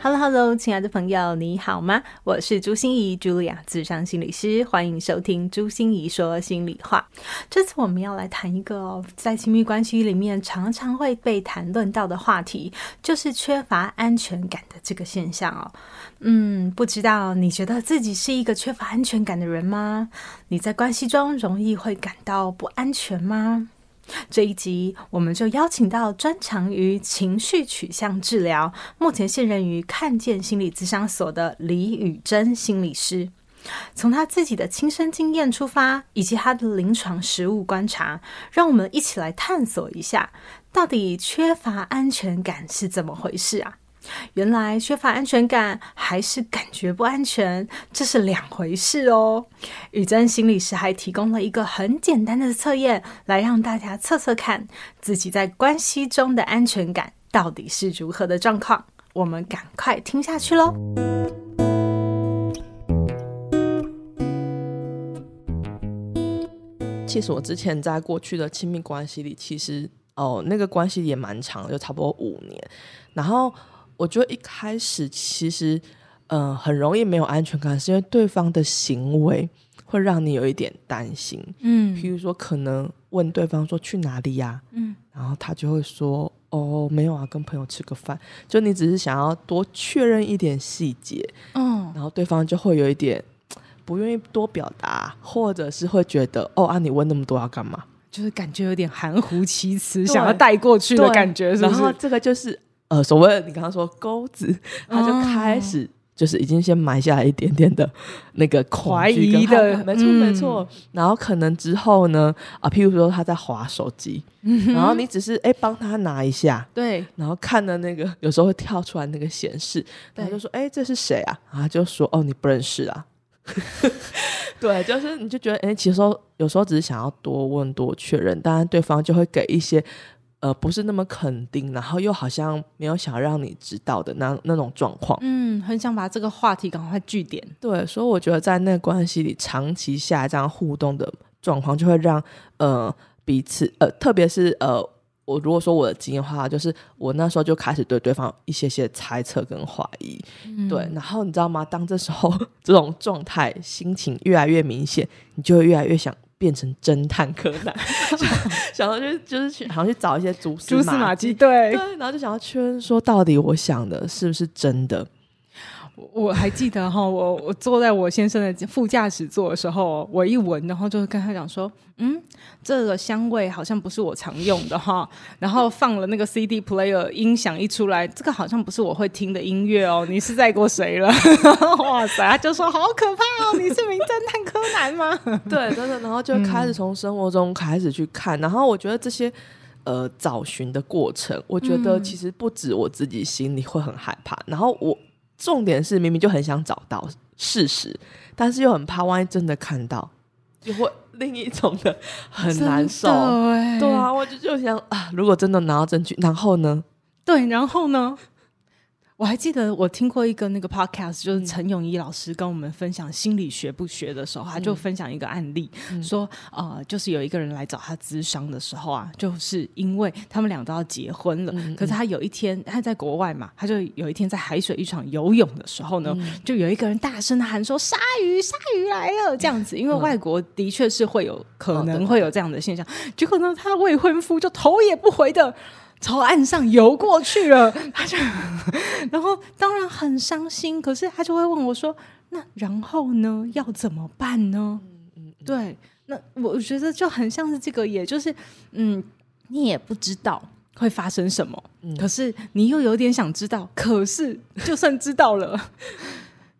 Hello，Hello，亲爱的朋友，你好吗？我是朱芯仪，Julia，咨商心理师，欢迎收听朱心怡说心里话。这次我们要来谈一个哦，在亲密关系里面常常会被谈论到的话题，就是缺乏安全感的这个现象哦。嗯，不知道你觉得自己是一个缺乏安全感的人吗？你在关系中容易会感到不安全吗？这一集，我们就邀请到专长于情绪取向治疗，目前现任于看见心理咨商所的李宇珍心理师，从他自己的亲身经验出发，以及他的临床实务观察，让我们一起来探索一下，到底缺乏安全感是怎么回事啊？原来缺乏安全感还是感觉不安全，这是两回事哦。宇珍心理师还提供了一个很简单的测验，来让大家测测看自己在关系中的安全感到底是如何的状况。我们赶快听下去喽。其实我之前在过去的亲密关系里，其实哦，那个关系也蛮长，就差不多五年，然后。我觉得一开始其实，嗯、呃，很容易没有安全感，是因为对方的行为会让你有一点担心。嗯，譬如说，可能问对方说去哪里呀？嗯，然后他就会说哦，没有啊，跟朋友吃个饭。就你只是想要多确认一点细节，嗯，然后对方就会有一点不愿意多表达，或者是会觉得哦啊，你问那么多要干嘛？就是感觉有点含糊其辞，想要带过去的感觉是不是？然后这个就是。呃，所谓你刚刚说钩子，他就开始就是已经先埋下来一点点的那个怀疑的，没错没错。然后可能之后呢，啊，譬如说他在划手机，然后你只是哎帮他拿一下，对，然后看的那个有时候会跳出来那个显示，他就说哎这是谁啊？然后就说哦你不认识啊，对，就是你就觉得哎其实有时候只是想要多问多确认，当然对方就会给一些。呃，不是那么肯定，然后又好像没有想让你知道的那那种状况。嗯，很想把这个话题赶快据点。对，所以我觉得在那个关系里长期下这样互动的状况，就会让呃彼此呃，特别是呃，我如果说我的经验的话，就是我那时候就开始对对方一些些猜测跟怀疑。嗯、对，然后你知道吗？当这时候 这种状态心情越来越明显，你就会越来越想。变成侦探柯南，想要去就是去，好像去找一些蛛丝蛛丝马迹，对。对，然后就想要确认说，到底我想的是不是真的。我还记得哈，我我坐在我先生的副驾驶座的时候，我一闻，然后就跟他讲说，嗯，这个香味好像不是我常用的哈。然后放了那个 CD player 音响一出来，这个好像不是我会听的音乐哦。你是在过谁了？哇塞！他就说好可怕哦，你是名侦探柯南吗？对，真的。然后就开始从生活中开始去看，嗯、然后我觉得这些呃找寻的过程，我觉得其实不止我自己心里会很害怕，然后我。重点是明明就很想找到事实，但是又很怕万一真的看到，就会另一种的很难受。对啊，我就就想啊，如果真的拿到证据，然后呢？对，然后呢？我还记得我听过一个那个 podcast，就是陈永仪老师跟我们分享心理学不学的时候，他就分享一个案例，嗯、说呃，就是有一个人来找他咨商的时候啊，就是因为他们俩都要结婚了，嗯、可是他有一天他在国外嘛，他就有一天在海水浴场游泳的时候呢，嗯、就有一个人大声的喊说：“鲨鱼，鲨鱼来了！”这样子，因为外国的确是会有可能会有这样的现象，嗯、结果呢，他未婚夫就头也不回的。朝岸上游过去了，他就，然后当然很伤心，可是他就会问我说：“那然后呢？要怎么办呢？”嗯嗯，对，那我觉得就很像是这个，也就是，嗯，你也不知道会发生什么，嗯，可是你又有点想知道，可是就算知道了，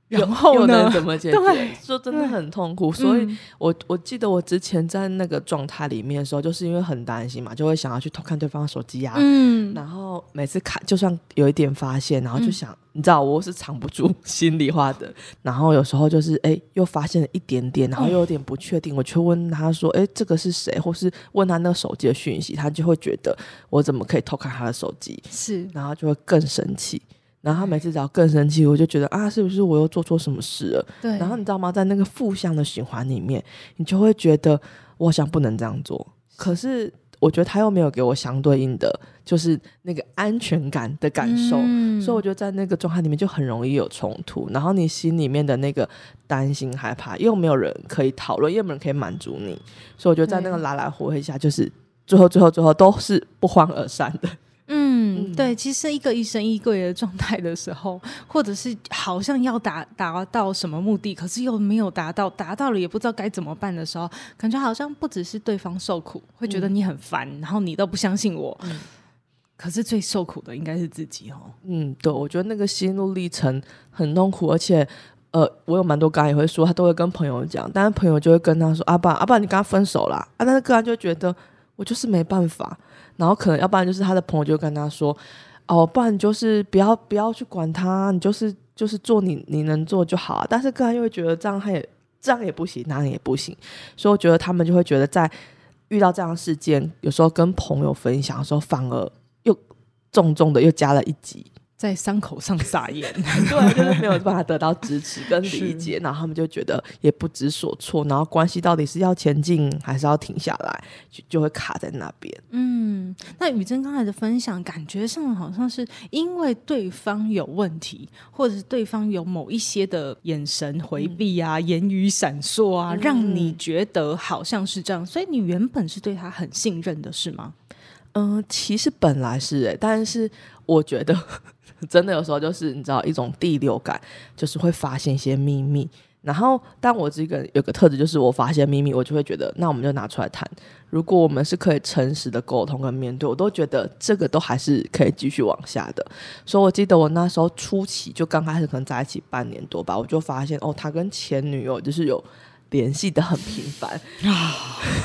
然后又能怎么解决？对，说真的很痛苦。所以我我记得我之前在那个状态里面的时候，就是因为很担心嘛，就会想要去偷看对方的手机啊。嗯，然后每次看，就算有一点发现，然后就想，嗯、你知道我是藏不住 心里话的。然后有时候就是哎，又发现了一点点，然后又有点不确定，哦、我去问他说，哎，这个是谁？或是问他那个手机的讯息，他就会觉得我怎么可以偷看他的手机？是，然后就会更生气。然后他每次只要更生气，我就觉得啊，是不是我又做错什么事了？对。然后你知道吗？在那个负向的循环里面，你就会觉得我好像不能这样做。可是我觉得他又没有给我相对应的，就是那个安全感的感受。嗯。所以我觉得在那个状态里面就很容易有冲突。然后你心里面的那个担心、害怕，又没有人可以讨论，又没有人可以满足你。所以我觉得在那个来来回回下，就是最后、最后、最后都是不欢而散的。嗯，对，其实一个疑神疑鬼的状态的时候，或者是好像要达达到什么目的，可是又没有达到，达到了也不知道该怎么办的时候，感觉好像不只是对方受苦，会觉得你很烦，嗯、然后你都不相信我。嗯、可是最受苦的应该是自己哦。嗯，对，我觉得那个心路历程很痛苦，而且呃，我有蛮多个案也会说，他都会跟朋友讲，但是朋友就会跟他说：“阿爸，阿爸，你跟他分手啦。”啊，但是个案就觉得我就是没办法。然后可能要不然就是他的朋友就跟他说，哦，不然就是不要不要去管他，你就是就是做你你能做就好。但是个人又会觉得这样他也这样也不行，那样也不行，所以我觉得他们就会觉得在遇到这样的事件，有时候跟朋友分享的时候，反而又重重的又加了一级。在伤口上撒盐，对，就是没有办法得到支持跟理解，然后他们就觉得也不知所措，然后关系到底是要前进还是要停下来，就就会卡在那边。嗯，那宇珍刚才的分享，感觉上好像是因为对方有问题，或者是对方有某一些的眼神回避啊、嗯、言语闪烁啊，嗯、让你觉得好像是这样，所以你原本是对他很信任的，是吗？嗯、呃，其实本来是哎、欸，但是我觉得。真的有时候就是你知道一种第六感，就是会发现一些秘密。然后，但我这个人有个特质，就是我发现秘密，我就会觉得，那我们就拿出来谈。如果我们是可以诚实的沟通跟面对，我都觉得这个都还是可以继续往下的。所以我记得我那时候初期就刚开始可能在一起半年多吧，我就发现哦，他跟前女友就是有。联系的很频繁啊，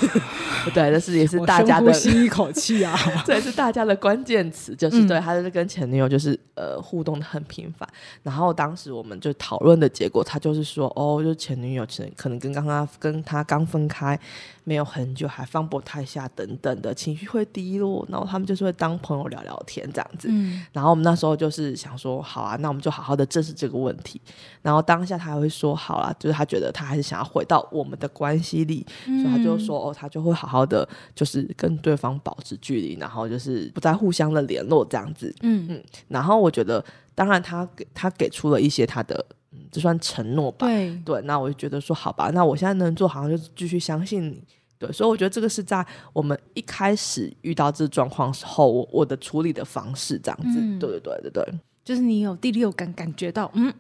对，这是也是大家的吸一口气啊，这也是大家的关键词，就是对，他就是跟前女友就是呃互动的很频繁，然后当时我们就讨论的结果，他就是说哦，就前女友前可能跟刚刚跟他刚分开。没有很久，还放不太下，等等的情绪会低落，然后他们就是会当朋友聊聊天这样子。嗯，然后我们那时候就是想说，好啊，那我们就好好的正视这个问题。然后当下他还会说，好啦，就是他觉得他还是想要回到我们的关系里，嗯、所以他就说，哦，他就会好好的，就是跟对方保持距离，然后就是不再互相的联络这样子。嗯嗯，然后我觉得，当然他给他给出了一些他的。这算承诺吧？对对，那我就觉得说好吧，那我现在能做好像就继续相信你。对，所以我觉得这个是在我们一开始遇到这状况时候，我我的处理的方式这样子。嗯、对对对对对，就是你有第六感感觉到，嗯。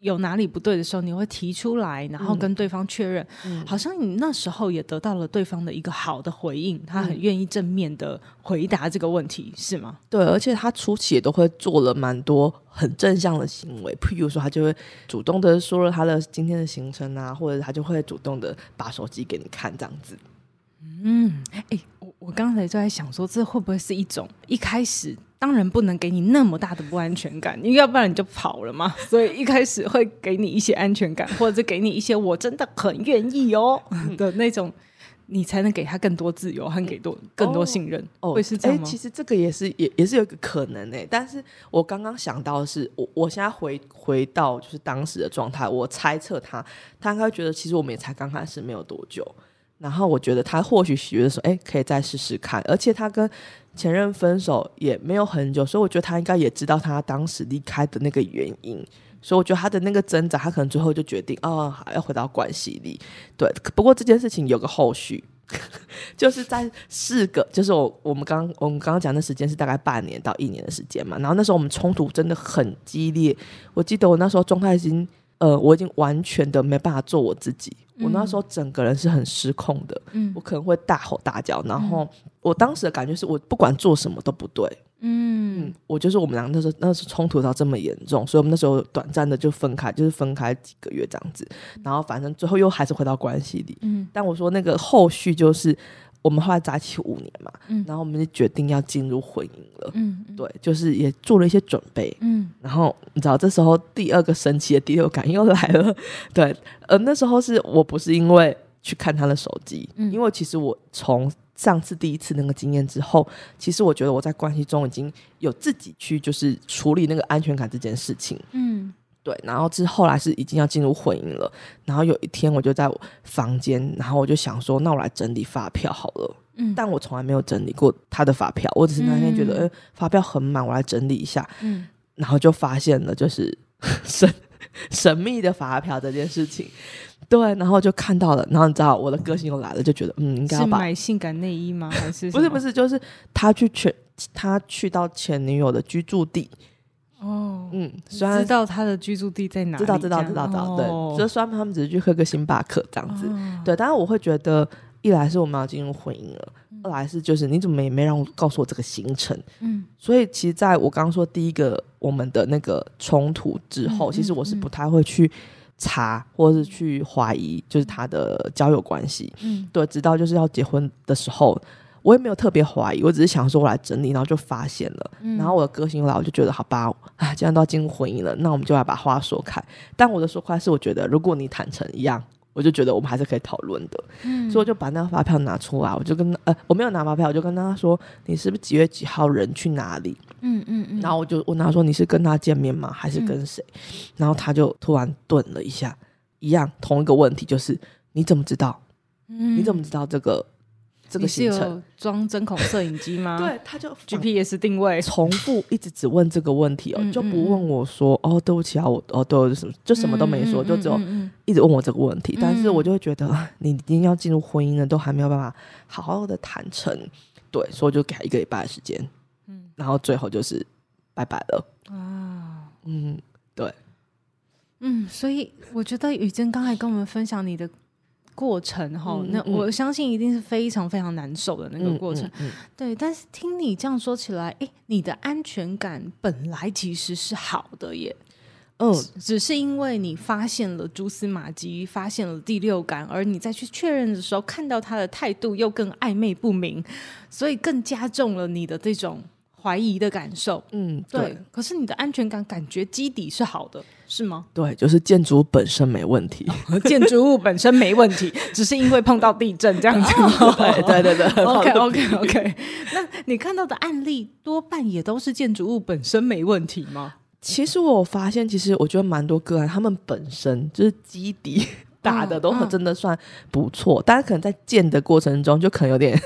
有哪里不对的时候，你会提出来，然后跟对方确认。嗯，好像你那时候也得到了对方的一个好的回应，他很愿意正面的回答这个问题，是吗？对，而且他初期也都会做了蛮多很正向的行为，譬如说他就会主动的说了他的今天的行程啊，或者他就会主动的把手机给你看这样子。嗯，哎、欸，我我刚才就在想说，这会不会是一种一开始？当然不能给你那么大的不安全感，因为要不然你就跑了嘛。所以一开始会给你一些安全感，或者是给你一些我真的很愿意哦的那种，你才能给他更多自由和给多更多信任。哦，会是这样吗？欸，其实这个也是也也是有一个可能诶。但是我刚刚想到的是，我我现在回回到就是当时的状态，我猜测他他应该觉得其实我们也才刚开始没有多久。然后我觉得他或许觉得说，哎，可以再试试看。而且他跟前任分手也没有很久，所以我觉得他应该也知道他当时离开的那个原因。所以我觉得他的那个挣扎，他可能最后就决定，哦，要回到关系里。对，不过这件事情有个后续，就是在四个，就是我我们刚我们刚刚讲的时间是大概半年到一年的时间嘛。然后那时候我们冲突真的很激烈，我记得我那时候状态已经。呃，我已经完全的没办法做我自己。嗯、我那时候整个人是很失控的，嗯，我可能会大吼大叫。然后我当时的感觉是我不管做什么都不对，嗯，我就是我们俩那时候那时候冲突到这么严重，所以我们那时候短暂的就分开，就是分开几个月这样子，然后反正最后又还是回到关系里。嗯，但我说那个后续就是我们后来在一起五年嘛，嗯，然后我们就决定要进入婚姻了。嗯，对，就是也做了一些准备。嗯，然后你知道这时候第二个神奇的第六感又来了。对，呃，那时候是我不是因为去看他的手机，嗯，因为其实我从上次第一次那个经验之后，其实我觉得我在关系中已经有自己去就是处理那个安全感这件事情，嗯，对。然后之后来是已经要进入婚姻了，然后有一天我就在我房间，然后我就想说，那我来整理发票好了，嗯。但我从来没有整理过他的发票，我只是那天觉得，哎、嗯，发票很满，我来整理一下，嗯。然后就发现了，就是 神神秘的发票这件事情。对，然后就看到了，然后你知道我的个性又来了，就觉得嗯，应该要把买性感内衣吗？还是不是不是，就是他去全他去到前女友的居住地哦，嗯，虽然知道他的居住地在哪里，知道知道知道知道，哦、对，所以虽然他们只是去喝个星巴克这样子，哦、对，但是我会觉得，一来是我们要进入婚姻了，嗯、二来是就是你怎么也没让我告诉我这个行程，嗯，所以其实在我刚刚说第一个我们的那个冲突之后，嗯、其实我是不太会去。查或者是去怀疑，就是他的交友关系，嗯，对，直到就是要结婚的时候，我也没有特别怀疑，我只是想说我来整理，然后就发现了，嗯、然后我的个性来，我就觉得好吧，啊，既然都要进入婚姻了，那我们就来把话说开。但我的说开是，我觉得如果你坦诚一样。我就觉得我们还是可以讨论的，嗯，所以我就把那个发票拿出来，我就跟呃，我没有拿发票，我就跟他说，你是不是几月几号人去哪里？嗯嗯嗯，然后我就问他说，你是跟他见面吗？还是跟谁？嗯、然后他就突然顿了一下，一样同一个问题，就是你怎么知道？嗯，你怎么知道这个？这个行程。装针孔摄影机吗？对，他就 GPS 定位，重复一直只问这个问题哦，就不问我说哦，对不起啊，我哦，对，我什么就什么都没说，就只有一直问我这个问题。但是我就会觉得，你已经要进入婚姻了，都还没有办法好好的坦诚，对，所以就给他一个礼拜的时间，嗯，然后最后就是拜拜了。啊，嗯，对，嗯，所以我觉得雨珍刚才跟我们分享你的。过程哈，嗯、那我相信一定是非常非常难受的那个过程，对。但是听你这样说起来，诶，你的安全感本来其实是好的耶，嗯，只是因为你发现了蛛丝马迹，发现了第六感，而你再去确认的时候，看到他的态度又更暧昧不明，所以更加重了你的这种。怀疑的感受，嗯，对。对，可是你的安全感感觉基底是好的，是吗？对，就是建筑本身没问题，建筑物本身没问题，只是因为碰到地震这样子吗？对对对 对。OK OK OK。那你看到的案例多半也都是建筑物本身没问题吗？其实我发现，其实我觉得蛮多个案，他们本身就是基底打的都真的算不错，但是可能在建的过程中就可能有点。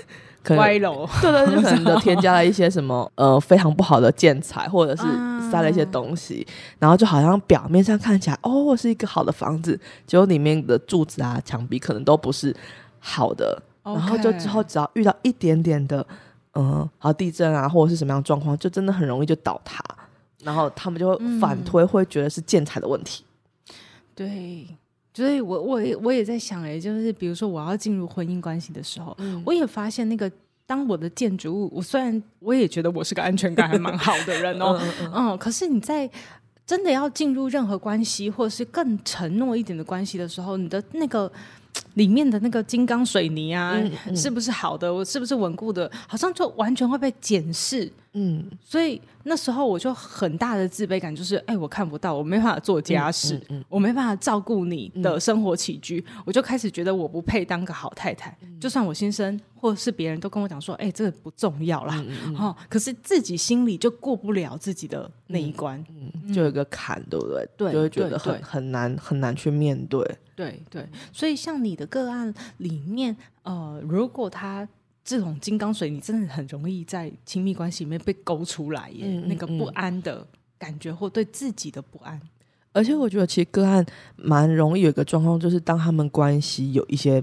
歪楼，对对，就可能 的添加了一些什么呃非常不好的建材，或者是塞了一些东西，啊、然后就好像表面上看起来哦是一个好的房子，结果里面的柱子啊、墙壁可能都不是好的.然后就之后只要遇到一点点的嗯好地震啊或者是什么样的状况，就真的很容易就倒塌，然后他们就会反推，会觉得是建材的问题。嗯、对。所以我我也我也在想哎，就是比如说我要进入婚姻关系的时候，嗯、我也发现那个当我的建筑物，我虽然我也觉得我是个安全感还蛮好的人哦，嗯，嗯，嗯，可是你在真的要进入任何关系，或者是更承诺一点的关系的时候，你的那个。里面的那个金刚水泥啊，是不是好的？我是不是稳固的？好像就完全会被检视。嗯，所以那时候我就很大的自卑感，就是哎，我看不到，我没办法做家事，嗯嗯嗯、我没办法照顾你的生活起居，嗯、我就开始觉得我不配当个好太太。嗯、就算我先生或是别人都跟我讲说，哎，这个不重要啦，哦，可是自己心里就过不了自己的那一关，就有一个坎，对不对？对，就会觉得很很难很难去面对。对对，所以像你的个案里面，呃，如果他这种金刚水你真的很容易在亲密关系里面被勾出来耶，嗯嗯嗯，那个不安的感觉或对自己的不安。而且我觉得其实个案蛮容易有一个状况，就是当他们关系有一些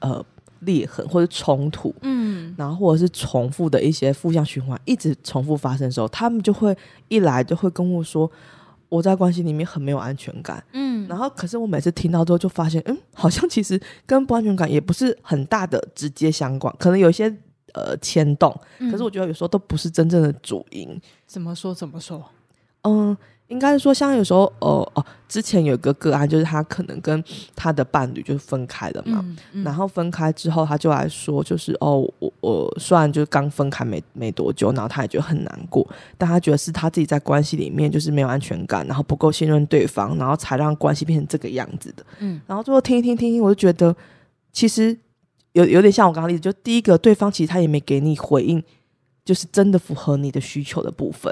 呃裂痕或者冲突，嗯，然后或者是重复的一些负向循环一直重复发生的时候，他们就会一来就会跟我说。我在关系里面很没有安全感，嗯，然后可是我每次听到之后就发现，嗯，好像其实跟不安全感也不是很大的直接相关，可能有一些呃牵动，嗯、可是我觉得有时候都不是真正的主因。怎么说？怎么说？嗯。应该是说，像有时候，哦哦，之前有一个个案，就是他可能跟他的伴侣就分开了嘛，嗯嗯、然后分开之后，他就来说，就是哦，我我虽然就是刚分开没没多久，然后他也觉得很难过，但他觉得是他自己在关系里面就是没有安全感，然后不够信任对方，然后才让关系变成这个样子的。嗯，然后最后听一听听一听，我就觉得其实有有点像我刚刚例子，就第一个对方其实他也没给你回应。就是真的符合你的需求的部分，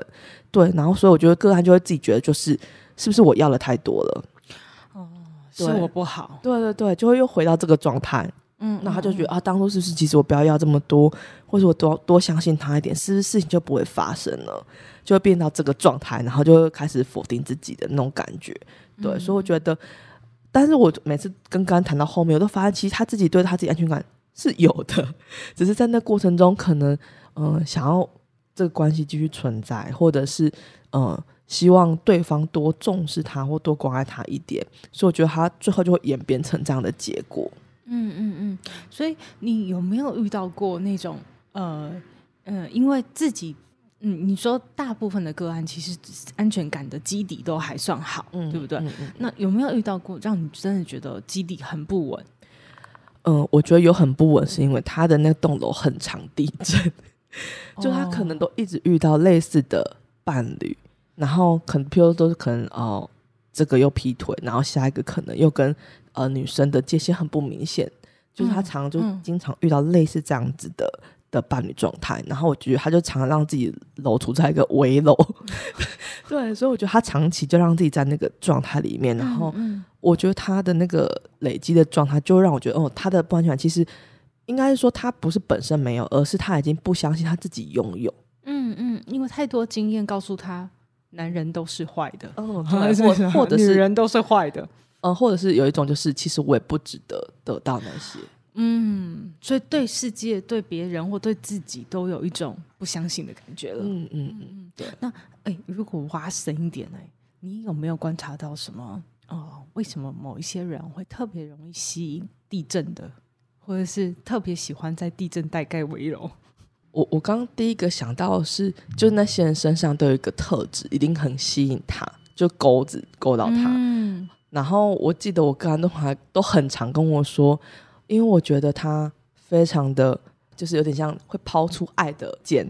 对，然后所以我觉得个案就会自己觉得，就是是不是我要的太多了？哦，是我不好，对对对，就会又回到这个状态，嗯，那他就觉得啊，当初是不是其实我不要要这么多，或者我多多相信他一点，是不是事情就不会发生了？就会变到这个状态，然后就会开始否定自己的那种感觉，对，嗯、所以我觉得，但是我每次跟个案谈到后面，我都发现其实他自己对他自己安全感是有的，只是在那过程中可能。嗯、呃，想要这个关系继续存在，或者是嗯、呃，希望对方多重视他或多关爱他一点，所以我觉得他最后就会演变成这样的结果。嗯嗯嗯。所以你有没有遇到过那种呃呃，因为自己嗯，你说大部分的个案其实安全感的基底都还算好，嗯、对不对？嗯嗯、那有没有遇到过让你真的觉得基底很不稳？嗯、呃，我觉得有很不稳，是因为他的那栋楼很常地震。就他可能都一直遇到类似的伴侣，oh. 然后可能譬如都是可能哦，这个又劈腿，然后下一个可能又跟呃女生的界限很不明显，就是他常常就经常遇到类似这样子的、嗯、的伴侣状态，然后我觉得他就常常让自己楼处在一个危楼，对，所以我觉得他长期就让自己在那个状态里面，然后我觉得他的那个累积的状态就让我觉得哦，他的不安全感其实。应该是说他不是本身没有，而是他已经不相信他自己拥有。嗯嗯，因为太多经验告诉他，男人都是坏的，嗯，或或者是女人都是坏的，呃，或者是有一种就是，其实我也不值得得到那些。嗯，所以对世界、对别人或对自己都有一种不相信的感觉了。嗯嗯嗯，对。那哎，如果挖深一点呢？你有没有观察到什么？哦，为什么某一些人会特别容易吸引地震的？或者是特别喜欢在地震带盖围楼。我我刚刚第一个想到的是，就那些人身上都有一个特质，一定很吸引他，就钩子勾到他。嗯。然后我记得我刚刚都还都很常跟我说，因为我觉得他非常的，就是有点像会抛出爱的箭。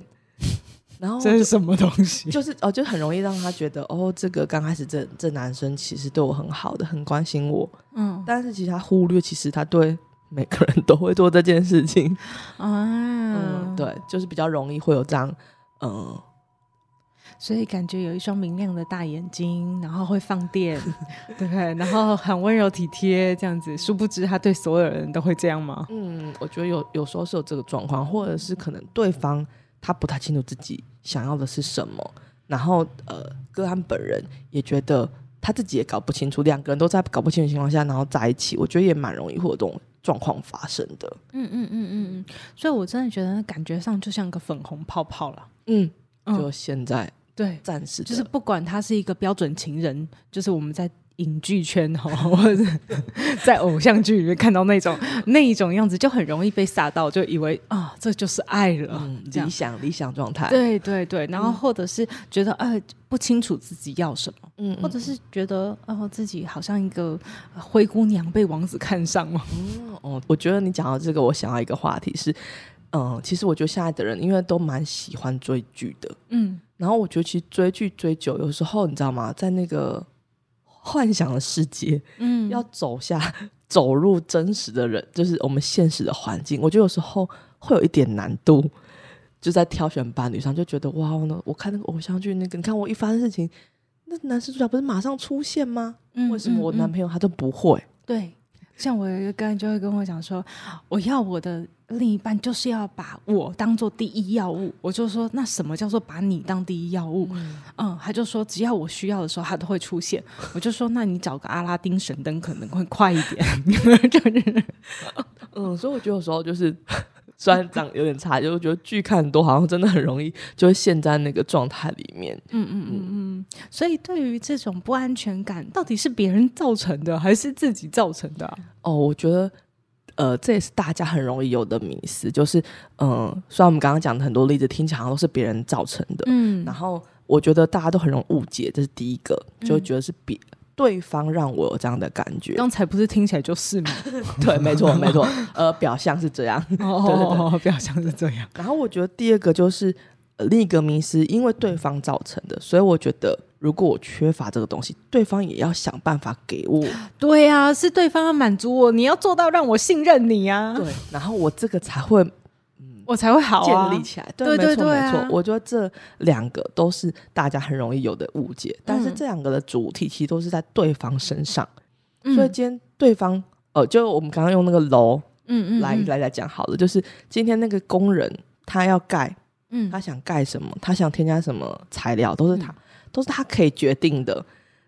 然后这是什么东西？就是哦，就很容易让他觉得哦，这个刚开始这这男生其实对我很好的，很关心我。嗯。但是其实他忽略，其实他对。每个人都会做这件事情 啊，嗯，对，就是比较容易会有这样，嗯，所以感觉有一双明亮的大眼睛，然后会放电，对，然后很温柔体贴这样子，殊不知他对所有人都会这样吗？嗯，我觉得有有时候是有这个状况，或者是可能对方他不太清楚自己想要的是什么，然后呃，哥安本人也觉得他自己也搞不清楚，两个人都在搞不清楚情况下，然后在一起，我觉得也蛮容易会有这种。状况发生的，嗯嗯嗯嗯嗯，所以我真的觉得感觉上就像个粉红泡泡了，嗯，就现在、嗯、对，暂时就是不管他是一个标准情人，就是我们在。影剧圈哈，或者在偶像剧里面看到那种那一种样子，就很容易被吓到，就以为啊，这就是爱了，嗯、理想理想状态。对对对，然后或者是觉得哎、呃、不清楚自己要什么，嗯，或者是觉得哦、呃、自己好像一个灰姑娘被王子看上了。嗯哦，我觉得你讲到这个，我想要一个话题是，嗯，其实我觉得现在的人因为都蛮喜欢追剧的，嗯，然后我觉得其实追剧追久，有时候你知道吗，在那个。幻想的世界，嗯，要走下走入真实的人，就是我们现实的环境。我觉得有时候会有一点难度，就在挑选伴侣上，就觉得哇，我看那个偶像剧，那个你看我一发生事情，那男生主角不是马上出现吗？嗯，为什么我男朋友他都不会？对。像我有一个人就会跟我讲说，我要我的另一半就是要把我当做第一要务。我就说，那什么叫做把你当第一要务？嗯，嗯，他就说只要我需要的时候，他都会出现。我就说，那你找个阿拉丁神灯可能会快一点。就是，嗯，所以我觉得有时候就是。虽然长有点差，就是觉得剧看多好像真的很容易就会陷在那个状态里面。嗯嗯嗯嗯。所以对于这种不安全感，到底是别人造成的还是自己造成的啊？哦，我觉得呃，这也是大家很容易有的迷思，就是嗯、呃，虽然我们刚刚讲的很多例子听起来好像都是别人造成的，嗯，然后我觉得大家都很容易误解，这是第一个，就觉得是别。嗯对方让我有这样的感觉，刚才不是听起来就是吗？对，没错，没错。呃，表象是这样，哦，对对对，表象是这样。然后我觉得第二个就是、呃、另一个迷思，因为对方造成的，所以我觉得如果我缺乏这个东西，对方也要想办法给我。对呀、啊，是对方要满足我，你要做到让我信任你啊。对，然后我这个才会。我才会好、啊、建立起来，对，对对对、啊，没错没错。我觉得这两个都是大家很容易有的误解，但是这两个的主体其实都是在对方身上。嗯、所以今天对方，呃，就我们刚刚用那个楼，嗯嗯，来来来讲好了，就是今天那个工人他要盖，嗯，他想盖什么，他想添加什么材料，都是他，嗯、都是他可以决定的。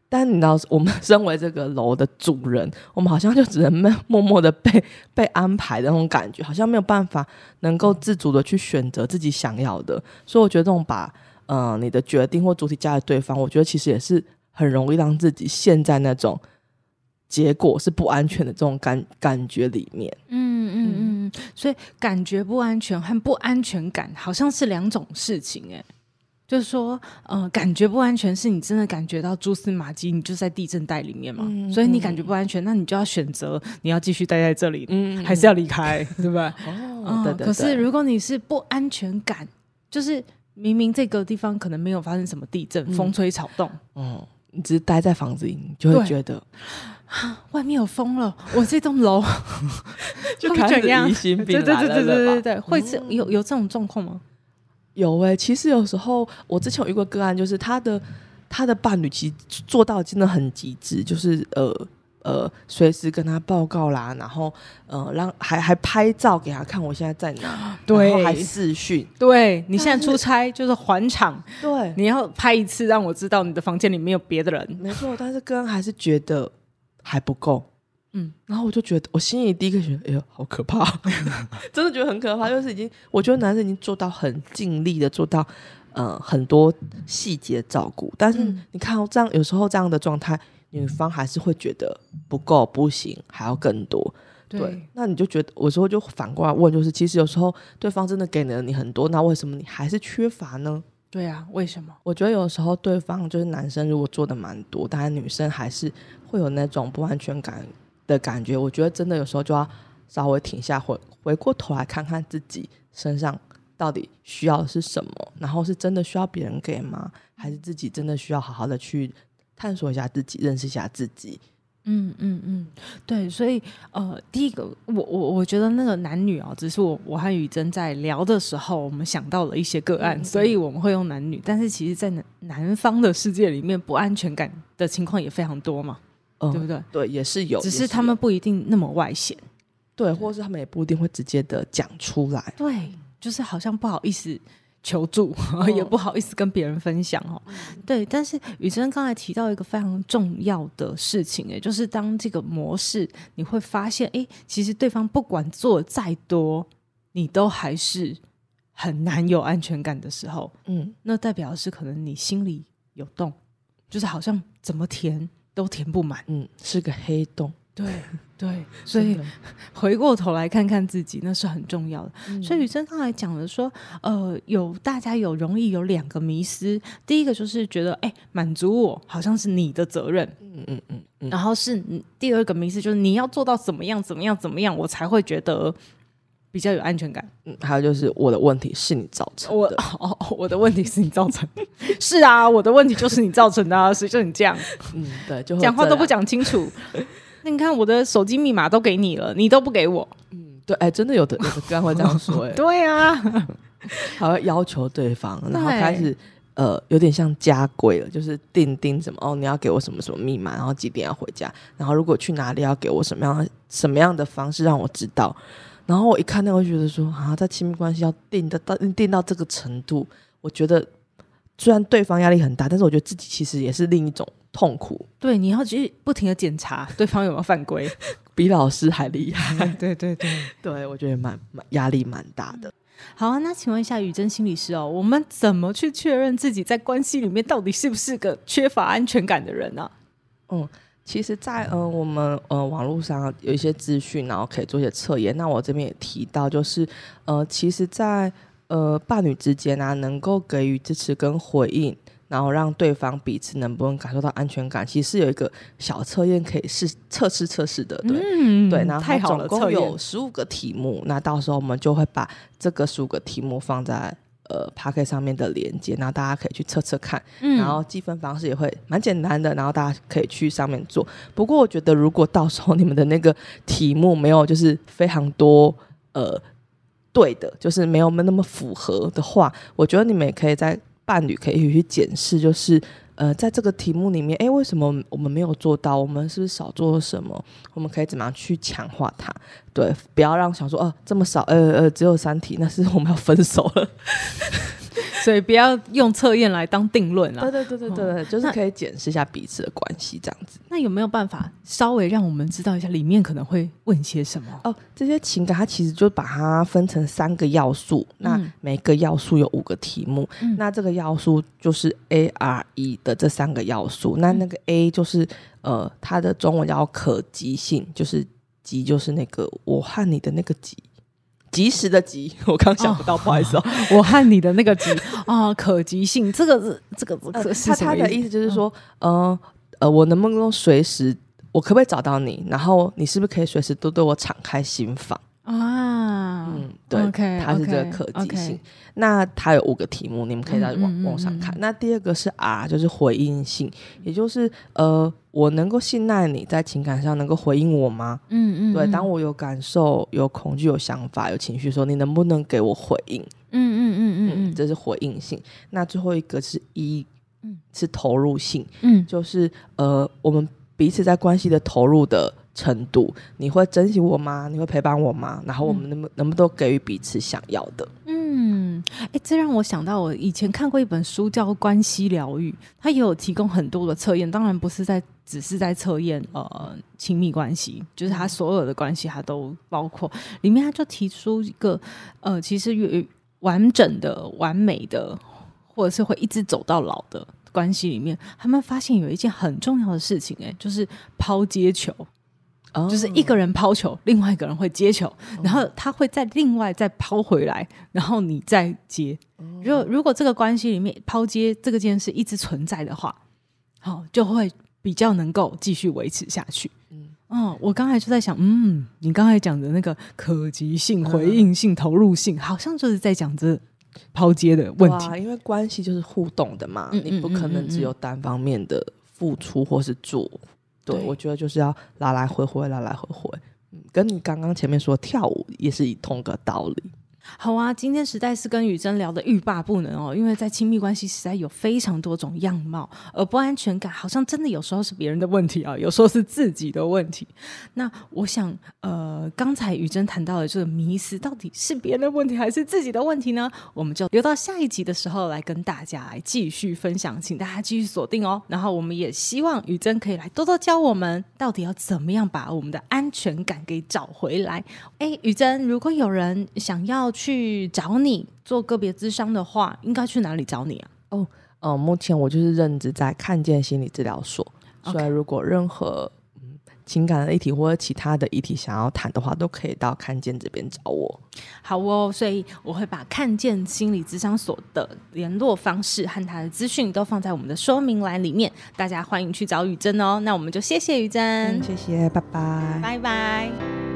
但你知道，我们身为这个楼的主人，我们好像就只能默默的被 被安排的那种感觉，好像没有办法能够自主的去选择自己想要的。所以我觉得这种把呃你的决定或主体交给对方，我觉得其实也是很容易让自己陷在那种结果是不安全的这种感感觉里面。嗯嗯嗯，所以感觉不安全和不安全感好像是两种事情，欸，诶。就是说，呃，感觉不安全是你真的感觉到蛛丝马迹，你就在地震带里面嘛，嗯、所以你感觉不安全，那你就要选择你要继续待在这里，嗯、还是要离开，对吧？哦，对对对。可是如果你是不安全感，就是明明这个地方可能没有发生什么地震，嗯、风吹草动，哦，你只是待在房子里，你就会觉得，外面有风了，我这栋楼。就开始疑心病来了，对对对对对对对，会是有有这种状况吗？有哎、欸，其实有时候我之前有遇过个案，就是他的他的伴侣其实做到真的很极致，就是呃呃随时跟他报告啦，然后呃让还还拍照给他看，我现在在哪，对，然后还视讯，对，你现在出差就是还场，对，你要拍一次让我知道你的房间里面有别的人，没错，但是个案还是觉得还不够。嗯，然后我就觉得，我心里第一个觉得，哎呦，好可怕，真的觉得很可怕。就是已经，我觉得男生已经做到很尽力的做到，呃，很多细节照顾。但是你看这样，有时候这样的状态，女方还是会觉得不够、不行，还要更多。对，对，那你就觉得，有时候就反过来问，就是其实有时候对方真的给了你很多，那为什么你还是缺乏呢？对啊，为什么？我觉得有时候对方就是男生，如果做的蛮多，但是女生还是会有那种不安全感。的感觉，我觉得真的有时候就要稍微停下，回回过头来看看自己身上到底需要的是什么，然后是真的需要别人给吗？还是自己真的需要好好的去探索一下自己，认识一下自己？嗯嗯嗯，对，所以呃，第一个，我我我觉得那个男女啊，只是我我和雨珍在聊的时候，我们想到了一些个案，嗯、所以我们会用男女，但是其实，在男男方的世界里面，不安全感的情况也非常多嘛。嗯、对不对？对，也是有，只是他们不一定那么外显，对，或者是他们也不一定会直接的讲出来，对，就是好像不好意思求助，哦、也不好意思跟别人分享哦。嗯、对，但是雨珍刚才提到一个非常重要的事情，哎，就是当这个模式你会发现，哎，其实对方不管做再多，你都还是很难有安全感的时候，嗯，那代表的是可能你心里有洞，就是好像怎么填。都填不满，嗯，是个黑洞。对 对，所以回过头来看看自己，那是很重要的。嗯、所以宇珍刚才讲的说，呃，有大家有容易有两个迷失，第一个就是觉得，哎，满足我好像是你的责任，嗯嗯嗯，嗯然后是第二个迷失，就是你要做到怎么样怎么样怎么样，我才会觉得。比较有安全感。嗯，还有就是我的问题是你造成的。我 哦，我的问题是你造成的。是啊，我的问题就是你造成的啊，所以就你这样。嗯，对，就讲话都不讲清楚。那你看我的手机密码都给你了，你都不给我。嗯，对，哎，真的有的有的刚会这样说，哎，对啊，还会要求对方，然后开始呃，有点像家规了，就是定定什么哦，你要给我什么什么密码，然后几点要回家，然后如果去哪里要给我什么样什么样的方式让我知道。然后我一看那，我就觉得说啊，在亲密关系要定的到定到这个程度，我觉得虽然对方压力很大，但是我觉得自己其实也是另一种痛苦。对，你要去不停的检查 对方有没有犯规，比老师还厉害。对对对 对，我觉得蛮蛮压力蛮大的。好啊，那请问一下宇珍心理师哦，我们怎么去确认自己在关系里面到底是不是个缺乏安全感的人呢？啊？嗯。其实在，在呃我们呃网络上有一些资讯，然后可以做一些测验。那我这边也提到，就是呃，其实在，在呃伴侣之间啊，能够给予支持跟回应，然后让对方彼此能不能感受到安全感，其实是有一个小测验可以试测试测试的。对，嗯、对，然后总共有十五个题目，那到时候我们就会把这个十五个题目放在。呃 Podcast 上面的连接，然后大家可以去测测看，嗯、然后积分方式也会蛮简单的，然后大家可以去上面做。不过我觉得，如果到时候你们的那个题目没有就是非常多呃对的，就是没有那么符合的话，我觉得你们也可以在伴侣可以去检视，就是。呃，在这个题目里面，哎，为什么我们没有做到？我们是不是少做了什么？我们可以怎么样去强化它？对，不要让想说，哦、呃，这么少，呃呃，只有三题，那是我们要分手了。所以不要用测验来当定论啊！对对对对对，嗯、就是可以检视一下彼此的关系，这样子。那有没有办法稍微让我们知道一下里面可能会问些什么？哦，这些情感它其实就把它分成三个要素，那每个要素有五个题目，嗯、那这个要素就是 A R E 的这三个要素。嗯、那那个 A 就是呃，它的中文叫可及性，就是及就是那个我和你的那个急。及时的急，我刚想不到，哦、不好意思哦。我和你的那个急啊，可及性，这个是这个是是他他的意思就是说，嗯、呃呃，我能不能随时，我可不可以找到你？然后你是不是可以随时都对我敞开心房？啊，嗯，对，okay, 它是这个可及性。Okay, okay. 那它有五个题目，你们可以在网、嗯、网上看。嗯、那第二个是 R，就是回应性，也就是呃，我能够信赖你在情感上能够回应我吗？嗯嗯，对，当我有感受、有恐惧、有想法、有情绪的时候，你能不能给我回应？嗯嗯嗯嗯嗯，这是回应性。那最后一个是一嗯，是投入性，嗯，就是呃，我们彼此在关系的投入的。程度，你会珍惜我吗？你会陪伴我吗？然后我们能不能不都给予彼此想要的？嗯，哎，这让我想到我以前看过一本书叫《关系疗愈》，它也有提供很多的测验，当然不是在只是在测验呃亲密关系，就是它所有的关系它都包括。里面他就提出一个呃，其实越完整的、完美的，或者是会一直走到老的关系里面，他们发现有一件很重要的事情，哎，就是抛接球。就是一个人抛球，另外一个人会接球，然后他会再另外再抛回来，然后你再接。如果如果这个关系里面抛接这个件事一直存在的话，好，就会比较能够继续维持下去。嗯，哦，我刚才就在想，嗯，你刚才讲的那个可及性、回应性、投入性，好像就是在讲这抛接的问题。因为关系就是互动的嘛，你不可能只有单方面的付出或是做。对，我觉得就是要来来回回，来来回回，嗯，跟你刚刚前面说跳舞也是一同个道理。好啊，今天实在是跟宇珍聊得欲罢不能哦，因为在亲密关系实在有非常多种样貌，而不安全感好像真的有时候是别人的问题啊，有时候是自己的问题。那我想，呃，刚才宇珍谈到的这个迷思，到底是别人的问题还是自己的问题呢？我们就留到下一集的时候来跟大家来继续分享，请大家继续锁定哦。然后我们也希望宇珍可以来多多教我们，到底要怎么样把我们的安全感给找回来。哎，宇珍，如果有人想要。去找你做个别咨商的话，应该去哪里找你啊？哦，呃，目前我就是任职在看见心理治疗所所以如果任何情感的议题或者其他的议题想要谈的话，都可以到看见这边找我。好哦，所以我会把看见心理咨商所的联络方式和他的资讯都放在我们的说明栏里面，大家欢迎去找宇珍哦。那我们就谢谢宇珍，嗯，谢谢，拜拜，拜拜。